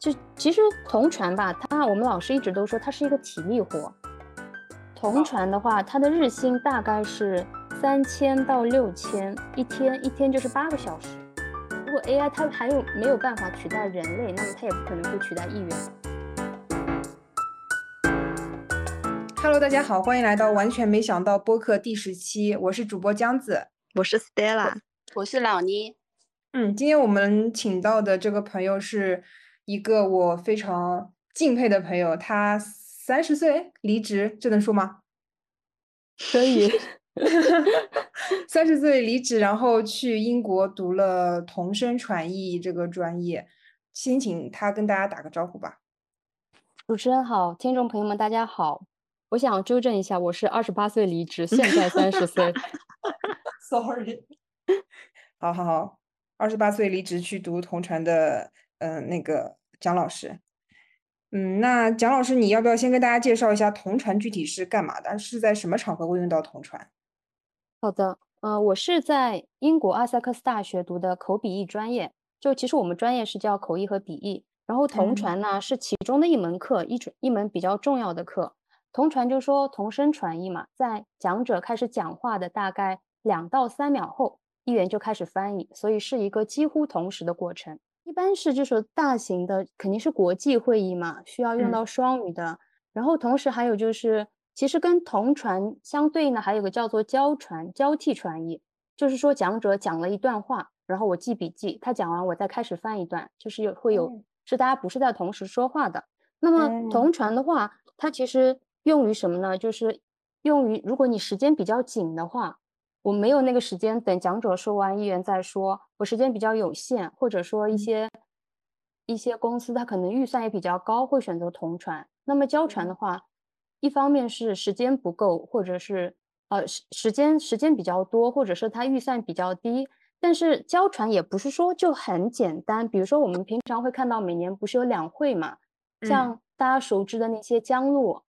就其实同传吧，它我们老师一直都说它是一个体力活。同传的话，它的日薪大概是三千到六千一天，一天就是八个小时。如果 AI 它还有没有办法取代人类，那么它也不可能会取代议员。Hello，大家好，欢迎来到完全没想到播客第十期，我是主播江子。我是 Stella，我是老倪。嗯，今天我们请到的这个朋友是一个我非常敬佩的朋友，他三十岁离职，这能说吗？可以，三十岁离职，然后去英国读了同声传译这个专业，先请他跟大家打个招呼吧。主持人好，听众朋友们大家好。我想纠正一下，我是二十八岁离职，现在三十岁。Sorry，好好好，二十八岁离职去读同传的，嗯、那个蒋老师。嗯，那蒋老师，你要不要先跟大家介绍一下同传具体是干嘛的？是在什么场合会用到同传？好的，呃，我是在英国阿塞克斯大学读的口笔译专业，就其实我们专业是叫口译和笔译，然后同嗯传呢是其中的一门课，一种一门比较重要的课。同传就说同声传译嘛，在讲者开始讲话的大概两到三秒后，译员就开始翻译，所以是一个几乎同时的过程。一般是就是大型的肯定是国际会议嘛，需要用嗯。到双语的，然后同时还有就是，其实跟同传相对应的还有个叫做交传、交替传译，就是说讲者讲了一段话，然后我记笔记，他讲完我再开始翻一段，就是有会有哦是大家不是在同时说话的。那么哦同传的话，它其实用于什么呢？就是用于如果你时间比较紧的话，我没有那个时间等讲者说完，议员再说，我时间比较有限，或者说一嗯些一些公司它可能预算也比较高，会选择同传。那么交传的话，一方面是时间不够，或者是呃时时间时间比较多，或者是它预算比较低。但是交传也不是说就很简单，比如说我们平常会看到每年不是有两会嘛，嗯像大家熟知的那些江路，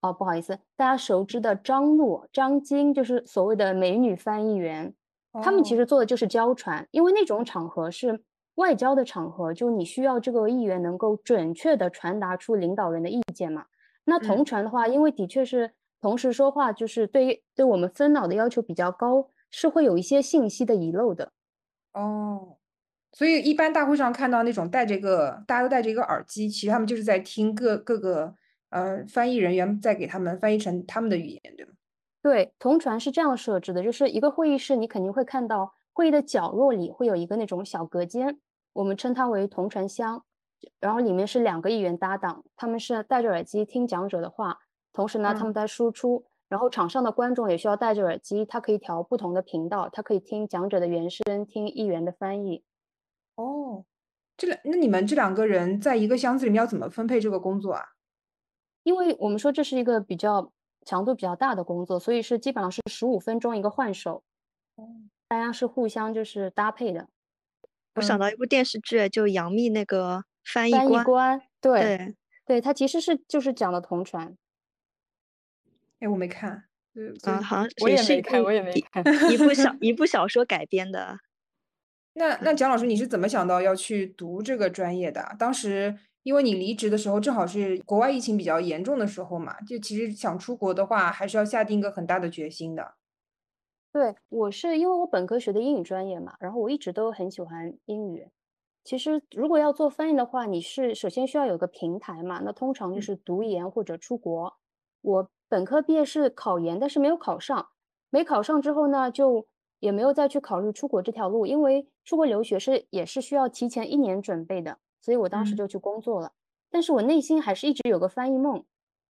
哦不好意思，大家熟知的张璐、张晶，就是所谓的美女翻译员，他们其哦实做的就是交传，因为那种场合是外交的场合，就你需要这个议员能够准确的传达出领导人的意见嘛。那嗯同传的话，因为的确是同时说话，就是对于对我们分脑的要求比较高，是会有一些信息的遗漏的。哦，所以一般大会上看到那种戴着一个大家都戴着一个耳机，其实他们就是在听各各个呃翻译人员再给他们翻译成他们的语言，对吗？对，同传是这样设置的，就是一个会议室，你肯定会看到会议的角落里会有一个那种小隔间，我们称它为同传箱，然后里面是两个议员搭档，他们是戴着耳机听讲者的话，同时呢，他们嗯在输出，然后场上的观众也需要戴着耳机，他可以调不同的频道，他可以听讲者的原声，听议员的翻译。哦，这两那你们这两个人在一个箱子里面要怎么分配这个工作啊？因为我们说这是一个比较强度比较大的工作，所以是基本上是十五分钟一个换手，大家是互相就是搭配的。嗯我想到一部电视剧，就杨幂那个翻译翻译官，对对，对，它其实是就是讲的同传，哎，我没看，嗯，好像我也没看，我也没看。一部小 一部小说改编的。那那蒋老师，你是怎么想到要去读这个专业的啊？当时因为你离职的时候正好是国外疫情比较严重的时候嘛，就其实想出国的话，还是要下定一个很大的决心的。对，我是因为我本科学的英语专业嘛，然后我一直都很喜欢英语。其实如果要做翻译的话，你是首先需要有个平台嘛，那通常就嗯是读研或者出国。我本科毕业是考研，但是没有考上。没考上之后呢，就也没有再去考虑出国这条路，因为出国留学是也是需要提前一年准备的，所以我当时嗯就去工作了。但是我内心还是一直有个翻译梦，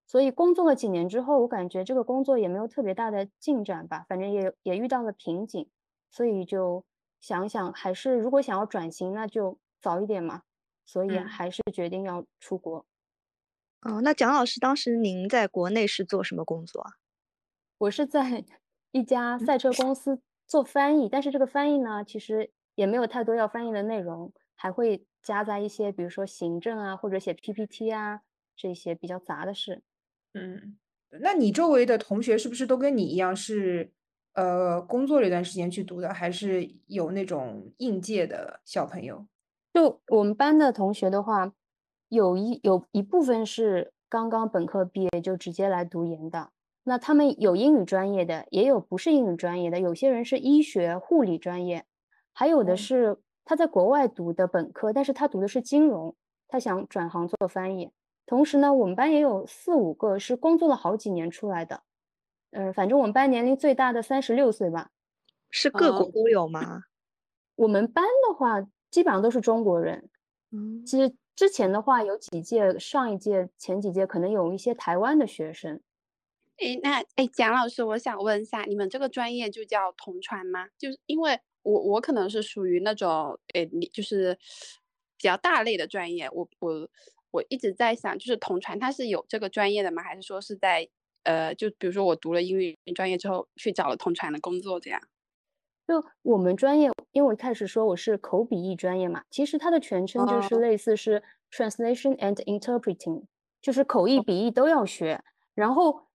所以工作了几年之后，我感觉这个工作也没有特别大的进展吧，反正也也遇到了瓶颈，所以就想想，还是如果想要转型，那就早一点嘛，所以嗯还是决定要出国。哦，那蒋老师当时您在国内是做什么工作啊？我是在 一家赛车公司做翻译，但是这个翻译呢，其实也没有太多要翻译的内容，还会夹杂一些，比如说行政啊，或者写 PPT 啊这些比较杂的事。嗯，那你周围的同学是不是都跟你一样是呃工作了一段时间去读的，还是有那种应届的小朋友？就我们班的同学的话，有一有一部分是刚刚本科毕业就直接来读研的，那他们有英语专业的，也有不是英语专业的，有些人是医学护理专业，还有的是他在国外读的本科，但是他读的是金融，他想转行做翻译。同时呢，我们班也有四五个是工作了好几年出来的，嗯，反正我们班年龄最大的三十六岁吧。是各国都有吗？我们班的话，基本上都是中国人。嗯，其实之前的话，有几届，上一届、前几届可能有一些台湾的学生。诶，那诶，蒋老师，我想问一下，你们这个专业就叫同传吗？就是因为我我可能是属于那种诶，你就是比较大类的专业，我我。我一直在想，就是同传它是有这个专业的吗？还是说是在呃，就比如说我读了英语专业之后去找了同传的工作这样？就我们专业，因为我一开始说我是口笔译专业嘛，其实它的全称就是类似是 translation and interpreting，就是口译、笔译都要学。然后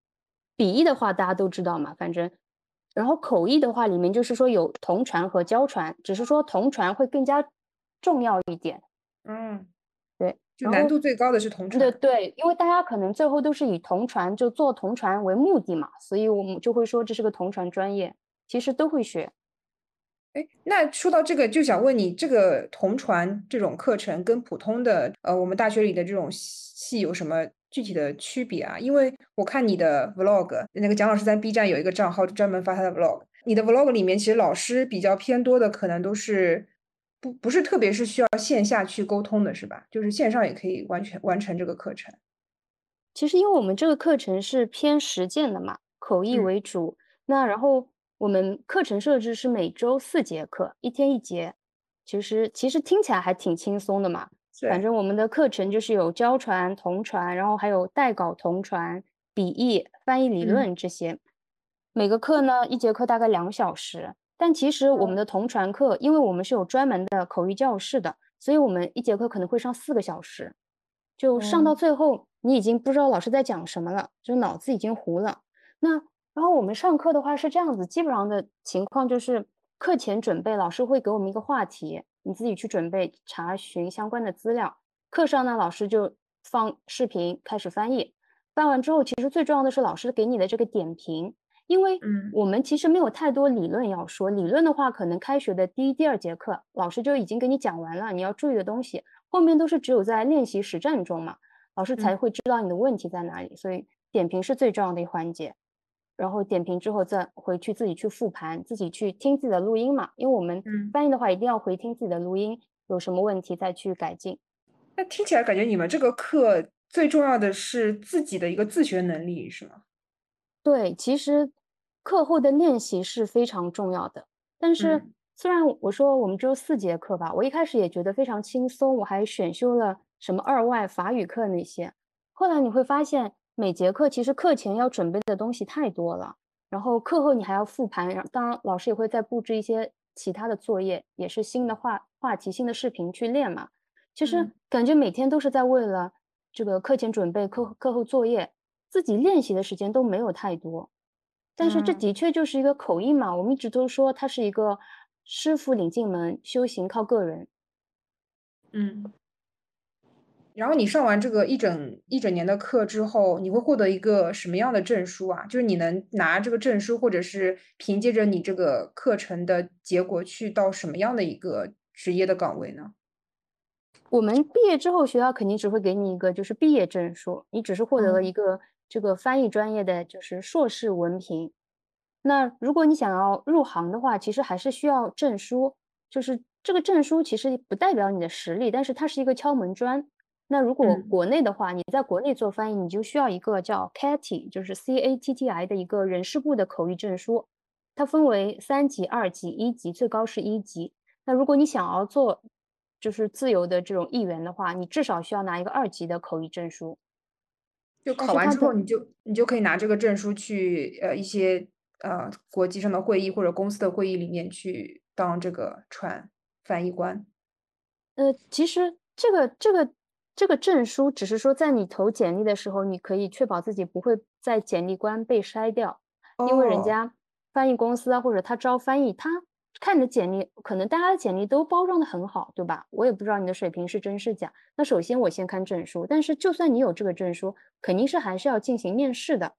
笔译的话大家都知道嘛，反正，然后口译的话里面就是说有同传和交传，只是说同传会更加重要一点。嗯。就难度最高的是同传，对对，因为大家可能最后都是以同传就做同传为目的嘛，所以我们就会说这是个同传专业，其实都会学。哎，那说到这个，就想问你，这个同传这种课程跟普通的呃我们大学里的这种系有什么具体的区别啊？因为我看你的 vlog，那个蒋老师在 B 站有一个账号专门发他的 vlog，你的 vlog 里面其实老师比较偏多的可能都是。不不是特别是需要线下去沟通的是吧？就是线上也可以完全完成这个课程。其实因为我们这个课程是偏实践的嘛，口译为主。那然后我们课程设置是每周四节课，一天一节。其实其实听起来还挺轻松的嘛。反正我们的课程就是有教传、同传，然后还有代稿同传、笔译、翻译理论这些。每个课呢，一节课大概两小时。但其实我们的同传课，因为我们是有专门的口语教室的，所以我们一节课可能会上四个小时，就上到最后，你已经不知道老师在讲什么了，就脑子已经糊了。那然后我们上课的话是这样子，基本上的情况就是课前准备，老师会给我们一个话题，你自己去准备查询相关的资料。课上呢，老师就放视频开始翻译，翻完之后，其实最重要的是老师给你的这个点评。因为我们其实没有太多理论要说，理论的话，可能开学的第一、第二节课老师就已经给你讲完了，你要注意的东西，后面都是只有在练习实战中嘛，老师才会知道你的问题在哪里。所以点评是最重要的一环节，然后点评之后再回去自己去复盘，自己去听自己的录音嘛，因为我们翻译的话一定要回听自己的录音，有什么问题再去改进。那听起来感觉你们这个课最重要的是自己的一个自学能力，是吗？对，其实课后的练习是非常重要的。但是虽然我说我们只有四节课吧，我一开始也觉得非常轻松，我还选修了什么二外法语课那些。后来你会发现，每节课其实课前要准备的东西太多了，然后课后你还要复盘，然当然老师也会再布置一些其他的作业，也是新的话话题、新的视频去练嘛。其实感觉每天都是在为了这个课前准备、课课后作业。自己练习的时间都没有太多，但是这的确就是一个口译嘛。我们一直都说它是一个师傅领进门，修行靠个人。嗯。然后你上完这个一整一整年的课之后，你会获得一个什么样的证书啊？就是你能拿这个证书，或者是凭借着你这个课程的结果去到什么样的一个职业的岗位呢？我们毕业之后，学校肯定只会给你一个就是毕业证书，你只是获得了一个。这个翻译专业的就是硕士文凭。那如果你想要入行的话，其实还是需要证书。就是这个证书其实不代表你的实力，但是它是一个敲门砖。那如果国内的话，你在国内做翻译，你就需要一个叫 CATI，就是 C A T T I 的一个人事部的口译证书。它分为三级、二级、一级，最高是一级。那如果你想要做就是自由的这种译员的话，你至少需要拿一个二级的口译证书。就考完之后，你就你就可以拿这个证书去呃一些呃国际上的会议或者公司的会议里面去当这个传翻译官。呃，其实这个这个这个证书只是说在你投简历的时候，你可以确保自己不会在简历关被筛掉，因为人家翻译公司啊或者他招翻译，他看你的简历，可能大家的简历都包装的很好，对吧？我也不知道你的水平是真是假。那首先我先看证书，但是就算你有这个证书，肯定是还是要进行面试的。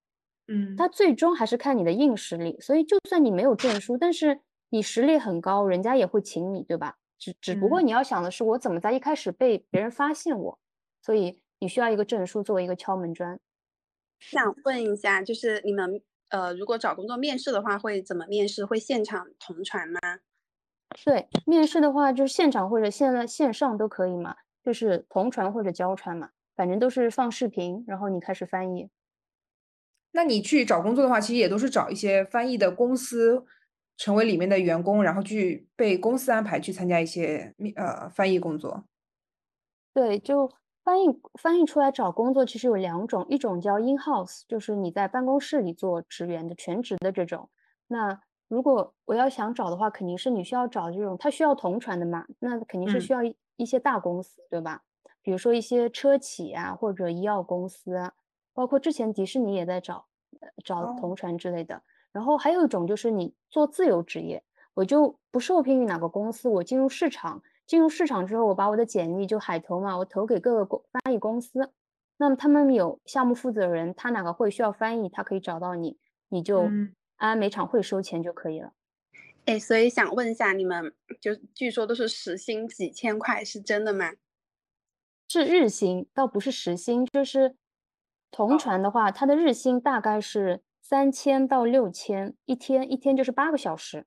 嗯，他最终还是看你的硬实力。所以就算你没有证书，但是你实力很高，人家也会请你，对吧？只只不过嗯你要想的是，我怎么在一开始被别人发现我？所以你需要一个证书作为一个敲门砖。想问一下，就是你们呃，如果找工作面试的话，会怎么面试？会现场同传吗？对，面试的话就是现场或者现在线上都可以嘛，就是同传或者交传嘛，反正都是放视频，然后你开始翻译。那你去找工作的话，其实也都是找一些翻译的公司，成为里面的员工，然后去被公司安排去参加一些面呃翻译工作。对，就翻译翻译出来找工作其实有两种，一种叫 in house，就是你在办公室里做职员的全职的这种。那如果我要想找的话，肯定是你需要找这种，它需要同传的嘛，那肯定是嗯需要一一些大公司，对吧？比如说一些车企啊，或者医药公司啊，包括之前迪士尼也在找呃找哦同传之类的。然后还有一种就是你做自由职业，我就不受聘于哪个公司，我进入市场，进入市场之后，我把我的简历就海投嘛，我投给各个公翻译公司，那么他们有项目负责人，他哪个会需要翻译，他可以找到你，你就嗯按每场会收钱就可以了。哎，所以想问一下，你们就据说都是时薪几千块，是真的吗？是日薪，倒不是时薪，就是同传的话，它的日薪大概是三千到六千一天，一天就是八个小时。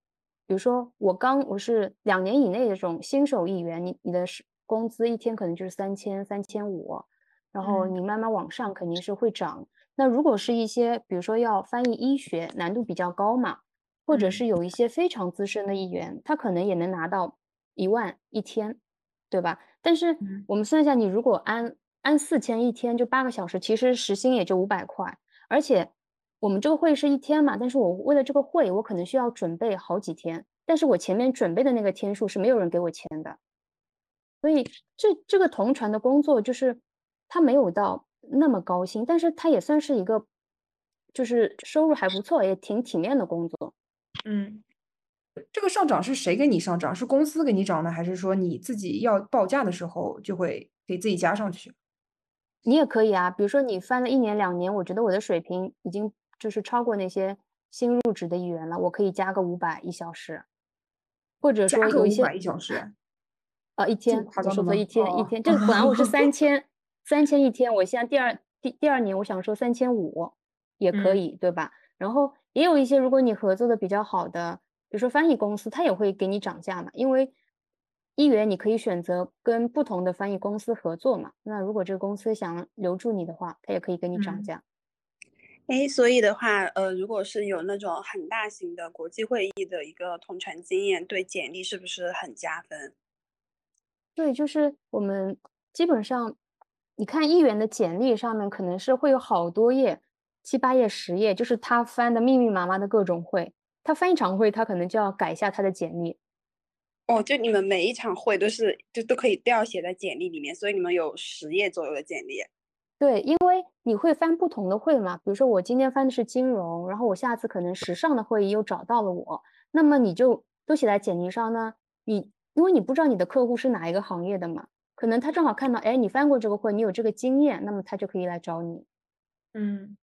比如说我刚我是两年以内的这种新手艺员，你你的工资一天可能就是三千三千五，然后嗯你慢慢往上肯定是会涨。那如果是一些比如说要翻译医学，难度比较高嘛，或者嗯是有一些非常资深的议员，他可能也能拿到一万一天，对吧？但是嗯我们算一下，你如果按按四千一天，就八个小时，其实时薪也就五百块。而且我们这个会是一天嘛，但是我为了这个会，我可能需要准备好几天，但是我前面准备的那个天数是没有人给我签的。所以这这个同传的工作，就是他没有到那么高薪，但是他也算是一个，就是收入还不错，也挺体面的工作。嗯，这个上涨是谁给你上涨？是公司给你涨呢，还是说你自己要报价的时候就会给自己加上去？你也可以啊，比如说你翻了一年两年，我觉得我的水平已经就是超过那些新入职的议员了，我可以加个五百一小时，或者说有一些呃一天，夸张说错一天一？哦天，这个本来我是三千 三千一天，我现在第二第第二年我想说三千五也可嗯。以，对吧？然后也有一些如果你合作的比较好的，比如说翻译公司，他也会给你涨价嘛，因为议员你可以选择跟不同的翻译公司合作嘛，那如果这个公司想留住你的话，他也可以给你涨嗯。价。哎，所以的话，呃，如果是有那种很大型的国际会议的一个同传经验，对简历是不是很加分？对，就是我们基本上，你看议员的简历上面可能是会有好多页，七八页、十页，就是他翻的密密麻麻的各种会，他翻一场会，他可能就要改一下他的简历。哦，就你们每一场会都是就都可以都要写在简历里面，所以你们有十页左右的简历。对，因为你会翻不同的会嘛，比如说我今天翻的是金融，然后我下次可能时尚的会议又找到了我，那么你就都写在简历上呢。你因为你不知道你的客户是哪一个行业的嘛，可能他正好看到，哎，你翻过这个会，你有这个经验，那么他就可以来找你。嗯，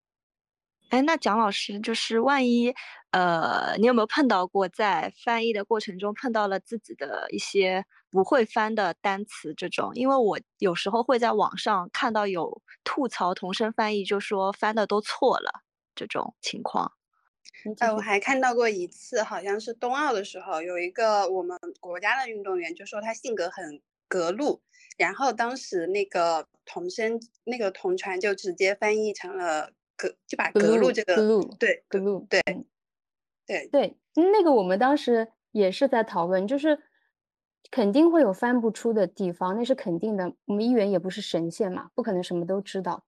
哎，那蒋老师，就是万一，呃，你有没有碰到过在翻译的过程中碰到了自己的一些不会翻的单词这种？因为我有时候会在网上看到有吐槽同声翻译，就说翻的都错了这种情况。呃，我还看到过一次，好像是冬奥的时候，有一个我们国家的运动员就说他性格很格路，然后当时那个同声那个同传就直接翻译成了格，就把格路这个 glue 对 glue 对嗯对对，那个我们当时也是在讨论，就是肯定会有翻不出的地方，那是肯定的。我们议员也不是神仙嘛，不可能什么都知道。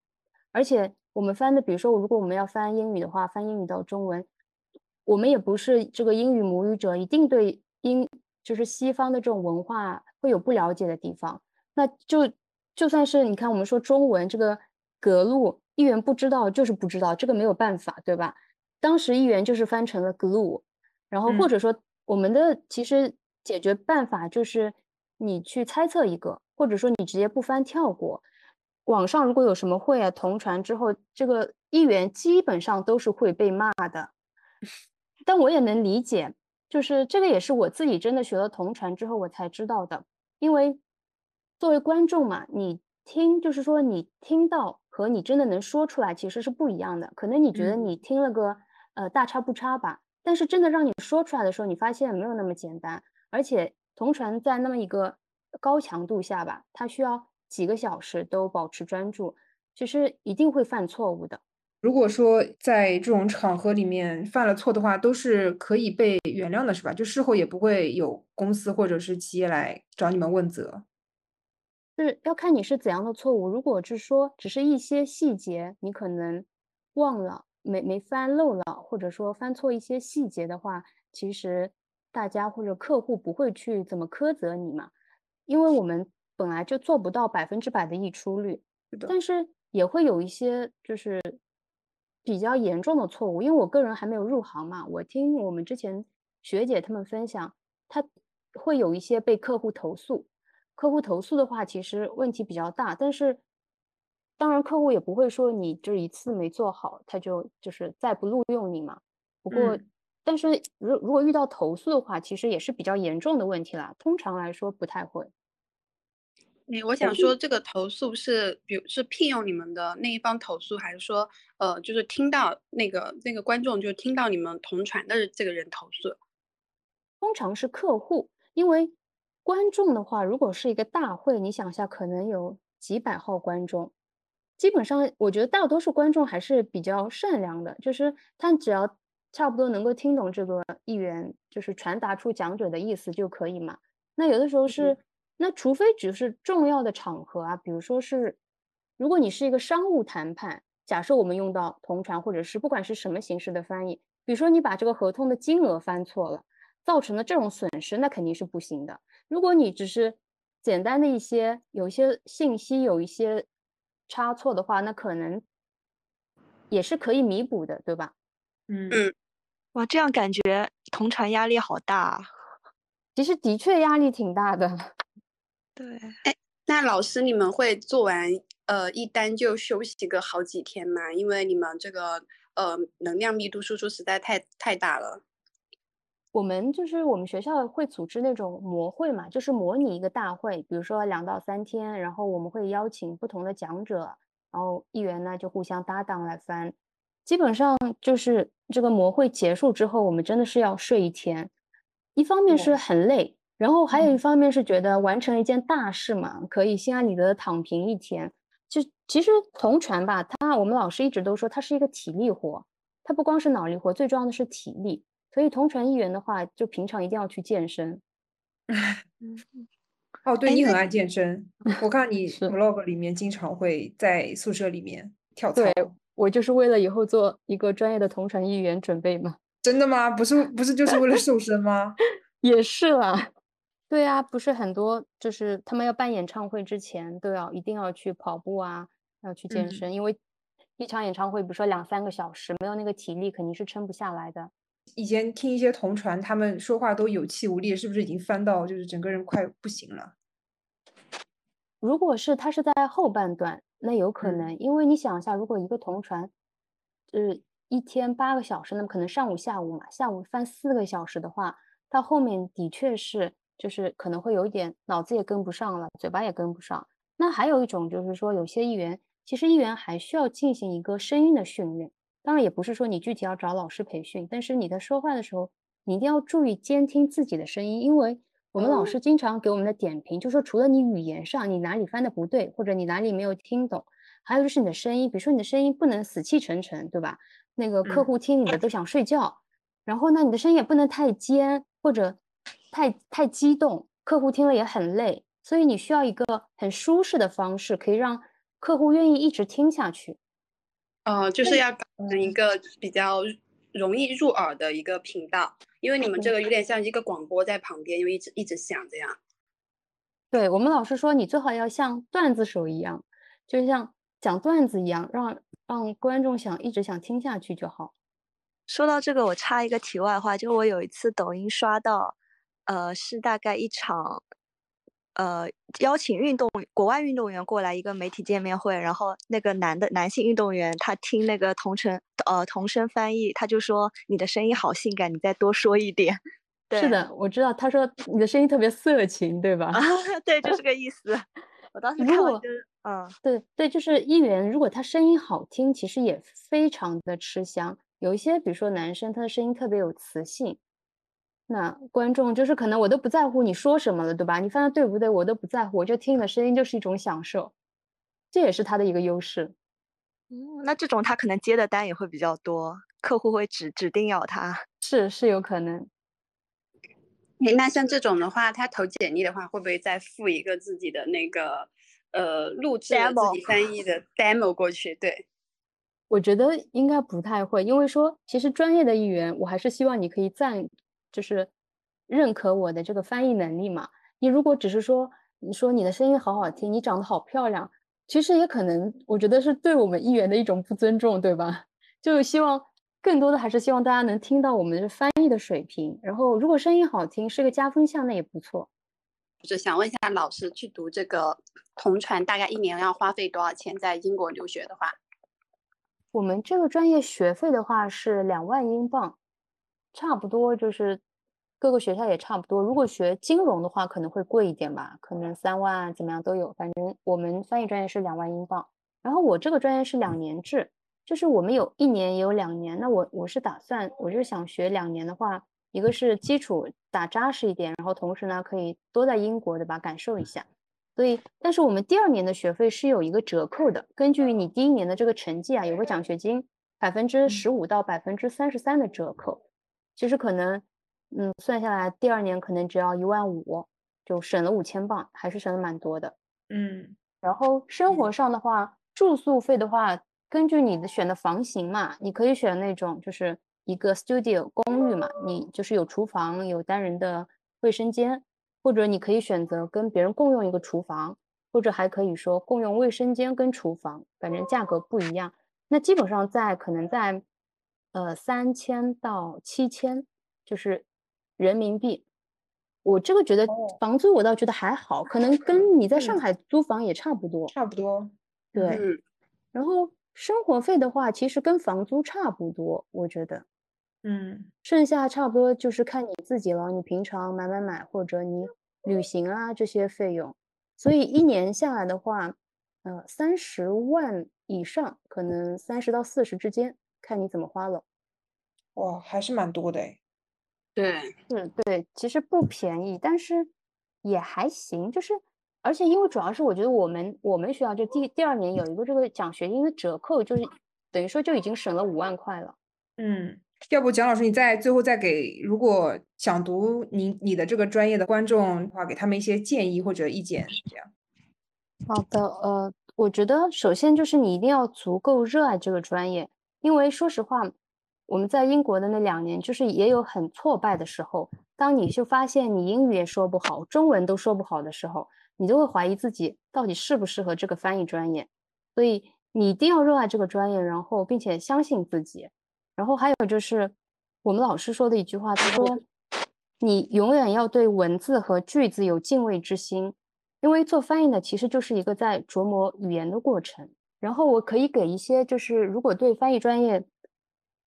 而且我们翻的，比如说，如果我们要翻英语的话，翻英语到中文，我们也不是这个英语母语者，一定对英就是西方的这种文化会有不了解的地方。那就就算是你看，我们说中文这个格路，议员不知道就是不知道，这个没有办法，对吧？当时议员就是翻成了 glue，然后或嗯者说我们的其实解决办法就是你去猜测一个，或者说你直接不翻跳过。网上如果有什么会啊同传之后，这个议员基本上都是会被骂的。但我也能理解，就是这个也是我自己真的学了同传之后我才知道的。因为作为观众嘛，你听就是说你听到和你真的能说出来其实是不一样的。可能你觉得你听了个呃大差不差吧。但是真的让你说出来的时候，你发现没有那么简单，而且同传在那么一个高强度下吧，它需要几个小时都保持专注，其实一定会犯错误的。如果说在这种场合里面犯了错的话，都是可以被原谅的，是吧？就事后也不会有公司或者是企业来找你们问责。是要看你是怎样的错误。如果是说只是一些细节，你可能忘了。没没翻漏了，或者说翻错一些细节的话，其实大家或者客户不会去怎么苛责你嘛，因为我们本来就做不到百分之百的溢出率，但是也会有一些就是比较严重的错误。因为我个人还没有入行嘛，我听我们之前学姐他们分享，他会有一些被客户投诉，客户投诉的话，其实问题比较大，但是。当然，客户也不会说你这一次没做好，他就就是再不录用你嘛。不过，但是如如果遇到投诉的话，其实也是比较严重的问题啦。通常来说不太会。哎，我想说，这个投诉是，比如是聘用你们的那一方投诉，还是说，呃，就是听到那个那个观众就听到你们同传的这个人投诉？通常是客户，因为观众的话，如果是一个大会，你想一下，可能有几百号观众。基本上，我觉得大多数观众还是比较善良的，就是他只要差不多能够听懂这个议员，就是传达出讲者的意思就可以嘛。那有的时候是，那除非只是重要的场合啊，比如说是，如果你是一个商务谈判，假设我们用到同传或者是不管是什么形式的翻译，比如说你把这个合同的金额翻错了，造成的这种损失，那肯定是不行的。如果你只是简单的一些有一些信息，有一些。差错的话，那可能也是可以弥补的，对吧？嗯嗯，哇，这样感觉同传压力好大。啊其实的确压力挺大的。对，哎，那老师你们会做完呃一单就休息个好几天吗？因为你们这个呃能量密度输出实在太太大了。我们就是我们学校会组织那种模会嘛，就是模拟一个大会，比如说两到三天，然后我们会邀请不同的讲者，然后议员呢就互相搭档来翻。基本上就是这个模会结束之后，我们真的是要睡一天，一方面是很累，然后还有一方面是觉得完成一件大事嘛，可以心安理得的躺平一天。就其实同传吧，他我们老师一直都说它是一个体力活，它不光是脑力活，最重要的是体力。所以同传议员的话，就平常一定要去健身。哦，对你很爱健身，我看你 vlog 里面经常会在宿舍里面跳操。对我就是为了以后做一个专业的同传议员准备嘛。真的吗？不是不是就是为了瘦身吗？也是啦。对啊，不是很多，就是他们要办演唱会之前都要一定要去跑步啊，要去健身，因为一场演唱会，比如说两三个小时，没有那个体力肯定是撑不下来的。以前听一些同传，他们说话都有气无力，是不是已经翻到就是整个人快不行了？如果是他是在后半段，那有可能，因为你想一下，如果一个同传，就是一天八个小时，那么可能上午、下午嘛，下午翻四个小时的话，到后面的确是就是可能会有一点脑子也跟不上了，嘴巴也跟不上。那还有一种就是说，有些议员其实议员还需要进行一个声音的训练。当然也不是说你具体要找老师培训，但是你在说话的时候，你一定要注意监听自己的声音，因为我们老师经常给我们的点评，就说除了你语言上你哪里翻的不对，或者你哪里没有听懂，还有就是你的声音，比如说你的声音不能死气沉沉，对吧？那个客户听你的都想睡觉，然后呢，你的声音也不能太尖或者太太激动，客户听了也很累，所以你需要一个很舒适的方式，可以让客户愿意一直听下去。哦，就是要搞成一个比较容易入耳的一个频道，因为你们这个有点像一个广播在旁边，又一直一直响这样。对我们老师说，你最好要像段子手一样，就像讲段子一样，让让观众想一直想听下去就好。说到这个，我插一个题外话，就我有一次抖音刷到，呃，是大概一场，呃，邀请运动国外运动员过来一个媒体见面会，然后那个男的男性运动员他听那个同城呃同声翻译，他就说你的声音好性感，你再多说一点。对是的，我知道，他说你的声音特别色情，对吧？对，就是个意思。我当时看完就，嗯，对对，就是议员，如果他声音好听，其实也非常的吃香。有一些，比如说男生，他的声音特别有磁性，那观众就是可能我都不在乎你说什么了，对吧？你翻的对不对，我都不在乎，我就听你的声音就是一种享受，这也是他的一个优势。嗯，那这种他可能接的单也会比较多，客户会指指定要他，是是有可能。哎，那像这种的话，他投简历的话，会不会再附一个自己的那个呃录制自己翻译的 demo 过去？对。我觉得应该不太会，因为说其实专业的议员，我还是希望你可以赞，就是认可我的这个翻译能力嘛。你如果只是说你说你的声音好好听，你长得好漂亮，其实也可能我觉得是对我们议员的一种不尊重，对吧？就希望更多的还是希望大家能听到我们的翻译的水平，然后如果声音好听是个加分项，那也不错。就想问一下老师，去读这个同传大概一年要花费多少钱？在英国留学的话？我们这个专业学费的话是两万英镑，差不多就是各个学校也差不多。如果学金融的话，可能会贵一点吧，可能三万怎么样都有。反正我们翻译专业是两万英镑。然后我这个专业是两年制，就是我们有一年也有两年。那我我是打算，我就想学两年的话，一个是基础打扎实一点，然后同时呢可以多在英国对吧感受一下。所以，但是我们第二年的学费是有一个折扣的，根据你第一年的这个成绩啊，有个奖学金，百分之十五到百分之三十三的折扣。其实可能，嗯，算下来第二年可能只要一万五，就省了五千镑，还是省了蛮多的。嗯，然后生活上的话，住宿费的话，根据你的选的房型嘛，你可以选那种就是一个 studio 公寓嘛，你就是有厨房，有单人的卫生间。或者你可以选择跟别人共用一个厨房，或者还可以说共用卫生间跟厨房，反正价格不一样。那基本上在可能在，呃三千到七千，就是人民币。我这个觉得房租我倒觉得还好，可能跟你在上海租房也差不多。差不多。对。然后生活费的话，其实跟房租差不多，我觉得。嗯，剩下差不多就是看你自己了。你平常买买买，或者你旅行啊这些费用，所以一年下来的话，呃，三十万以上，可能三十到四十之间，看你怎么花了。哇，还是蛮多的哎。对，是，对，其实不便宜，但是也还行。就是，而且因为主要是我觉得我们我们学校就第第二年有一个这个奖学金的折扣，就是等于说就已经省了五万块了。嗯。要不蒋老师，你再最后再给如果想读你你的这个专业的观众的话，给他们一些建议或者意见，这样。好的，呃，我觉得首先就是你一定要足够热爱这个专业，因为说实话，我们在英国的那两年，就是也有很挫败的时候。当你就发现你英语也说不好，中文都说不好的时候，你就会怀疑自己到底适不适合这个翻译专业。所以你一定要热爱这个专业，然后并且相信自己。然后还有就是，我们老师说的一句话，他说：“你永远要对文字和句子有敬畏之心，因为做翻译呢，其实就是一个在琢磨语言的过程。”然后我可以给一些，就是如果对翻译专业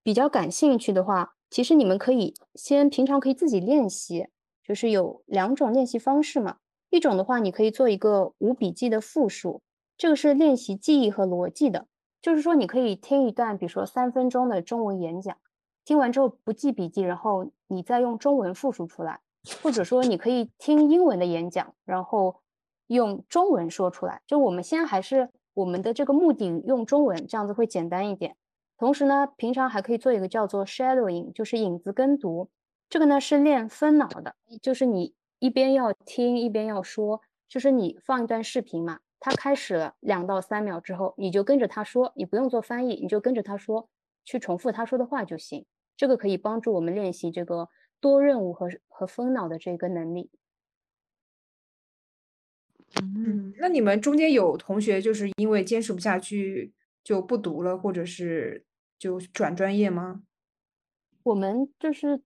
比较感兴趣的话，其实你们可以先平常可以自己练习，就是有两种练习方式嘛。一种的话，你可以做一个无笔记的复述，这个是练习记忆和逻辑的。就是说，你可以听一段，比如说三分钟的中文演讲，听完之后不记笔记，然后你再用中文复述出来；或者说，你可以听英文的演讲，然后用中文说出来。就我们先还是我们的这个目的用中文，这样子会简单一点。同时呢，平常还可以做一个叫做 shadowing，就是影子跟读。这个呢是练分脑的，就是你一边要听一边要说，就是你放一段视频嘛。它开始了两到三秒之后，你就跟着他说，你不用做翻译，你就跟着他说，去重复他说的话就行。这个可以帮助我们练习这个多任务和和分脑的这个能力。嗯，那你们中间有同学就是因为坚持不下去就不读了，或者是就转专业吗？我们就是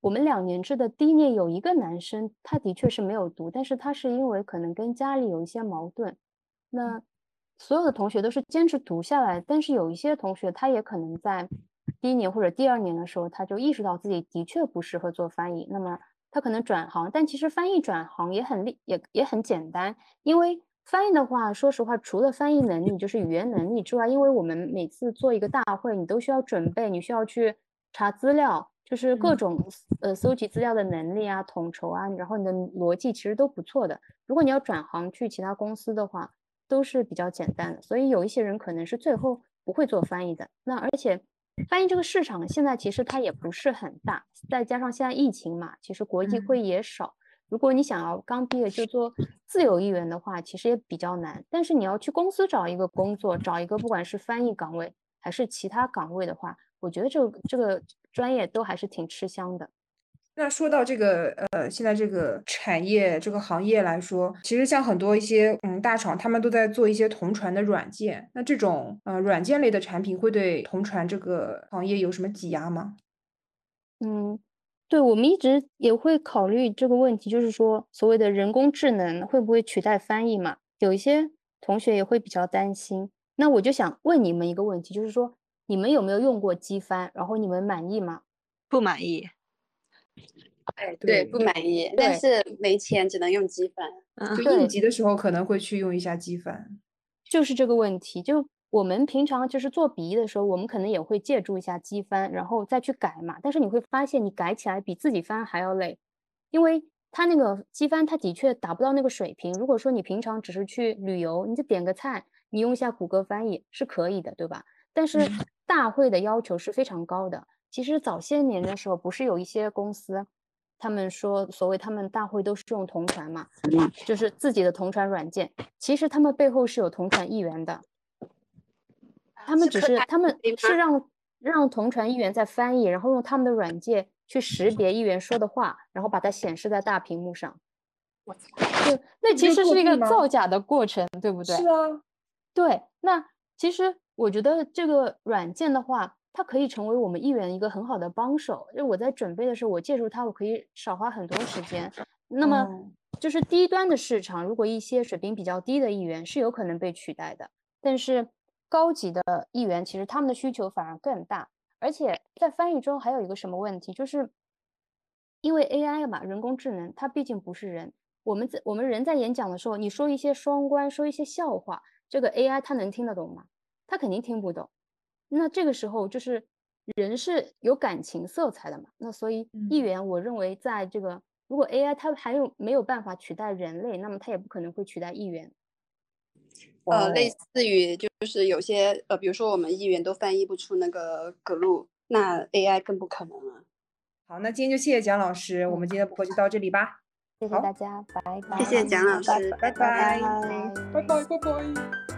我们两年制的第一年有一个男生，他的确是没有读，但是他是因为可能跟家里有一些矛盾，那所有的同学都是坚持读下来，但是有一些同学他也可能在第一年或者第二年的时候，他就意识到自己的确不适合做翻译，那么他可能转行，但其实翻译转行也很厉也也很简单，因为。翻译的话，说实话，除了翻译能力，就是语言能力之外，因为我们每次做一个大会，你都需要准备，你需要去查资料，就是各种呃搜集资料的能力啊、统筹啊，然后你的逻辑其实都不错的。如果你要转行去其他公司的话，都是比较简单的。所以有一些人可能是最后不会做翻译的。那而且翻译这个市场现在其实它也不是很大，再加上现在疫情嘛，其实国际会也少。如果你想要刚毕业就做自由译员的话，其实也比较难。但是你要去公司找一个工作，找一个不管是翻译岗位还是其他岗位的话，我觉得这个这个专业都还是挺吃香的。那说到这个呃，现在这个产业这个行业来说，其实像很多一些嗯大厂，他们都在做一些同传的软件。那这种呃软件类的产品会对同传这个行业有什么挤压吗？嗯。对我们一直也会考虑这个问题，就是说所谓的人工智能会不会取代翻译嘛？有一些同学也会比较担心。那我就想问你们一个问题，就是说你们有没有用过机翻？然后你们满意吗？不满意。哎，对，不满意。但是没钱，只能用机翻。就应急的时候可能会去用一下机翻。就是这个问题，就。我们平常就是做笔译的时候，我们可能也会借助一下机翻，然后再去改嘛。但是你会发现，你改起来比自己翻还要累，因为它那个机翻，它的确达不到那个水平。如果说你平常只是去旅游，你就点个菜，你用一下谷歌翻译是可以的，对吧？但是大会的要求是非常高的。其实早些年的时候，不是有一些公司，他们说所谓他们大会都是用同传嘛，就是自己的同传软件，其实他们背后是有同传译员的。他们只是，他们是让让同传译员在翻译，然后用他们的软件去识别译员说的话，然后把它显示在大屏幕上。我操！就那其实是一个造假的过程，对不对？是啊。对，那其实我觉得这个软件的话，它可以成为我们译员一个很好的帮手。就我在准备的时候，我借助它，我可以少花很多时间。那么就是低端的市场，如果一些水平比较低的译员是有可能被取代的，但是。高级的议员其实他们的需求反而更大，而且在翻译中还有一个什么问题，就是因为 AI 嘛，人工智能它毕竟不是人。我们在我们人在演讲的时候，你说一些双关，说一些笑话，这个 AI 它能听得懂吗？它肯定听不懂。那这个时候就是人是有感情色彩的嘛。那所以议员，我认为在这个如果 AI 它还有没有办法取代人类，那么它也不可能会取代议员。呃，类似于就是有些呃，比如说我们译员都翻译不出那个格路，那 AI 更不可能了。好，那今天就谢谢蒋老师，我们今天的播客就到这里吧。谢谢大家，拜拜。谢谢蒋老师，拜拜，拜拜，拜拜。